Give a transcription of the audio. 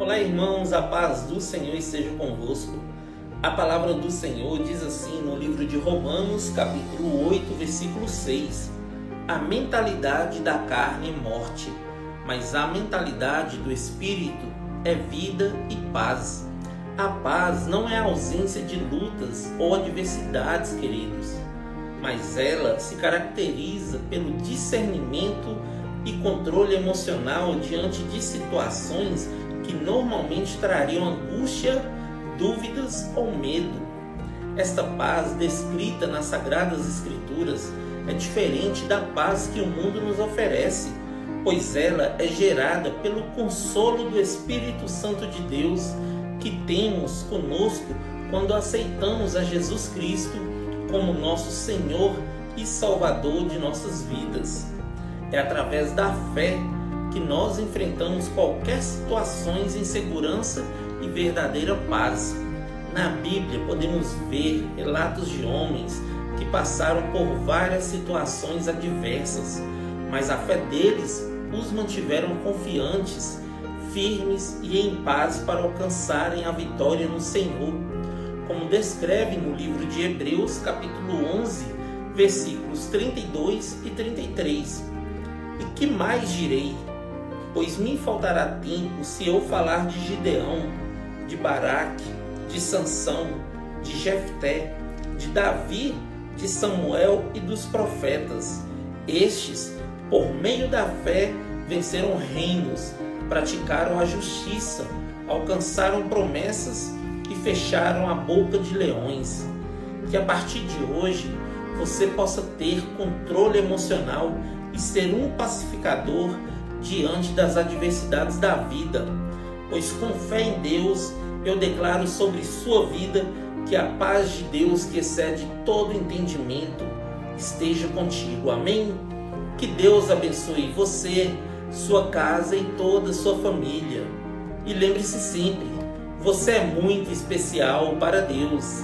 Olá, irmãos, a paz do Senhor esteja convosco. A palavra do Senhor diz assim no livro de Romanos, capítulo 8, versículo 6: A mentalidade da carne é morte, mas a mentalidade do espírito é vida e paz. A paz não é a ausência de lutas ou adversidades, queridos, mas ela se caracteriza pelo discernimento e controle emocional diante de situações que normalmente trariam angústia, dúvidas ou medo. Esta paz descrita nas Sagradas Escrituras é diferente da paz que o mundo nos oferece, pois ela é gerada pelo consolo do Espírito Santo de Deus que temos conosco quando aceitamos a Jesus Cristo como nosso Senhor e Salvador de nossas vidas. É através da fé que nós enfrentamos qualquer situações em segurança e verdadeira paz. Na Bíblia podemos ver relatos de homens que passaram por várias situações adversas, mas a fé deles os mantiveram confiantes, firmes e em paz para alcançarem a vitória no Senhor, como descreve no livro de Hebreus, capítulo 11, versículos 32 e 33. E que mais direi? Pois me faltará tempo se eu falar de Gideão, de Baraque, de Sansão, de Jefté, de Davi, de Samuel e dos profetas. Estes, por meio da fé, venceram reinos, praticaram a justiça, alcançaram promessas e fecharam a boca de leões. Que a partir de hoje você possa ter controle emocional ser um pacificador diante das adversidades da vida, pois com fé em Deus eu declaro sobre sua vida que a paz de Deus, que excede todo entendimento, esteja contigo. Amém? Que Deus abençoe você, sua casa e toda a sua família. E lembre-se sempre, você é muito especial para Deus.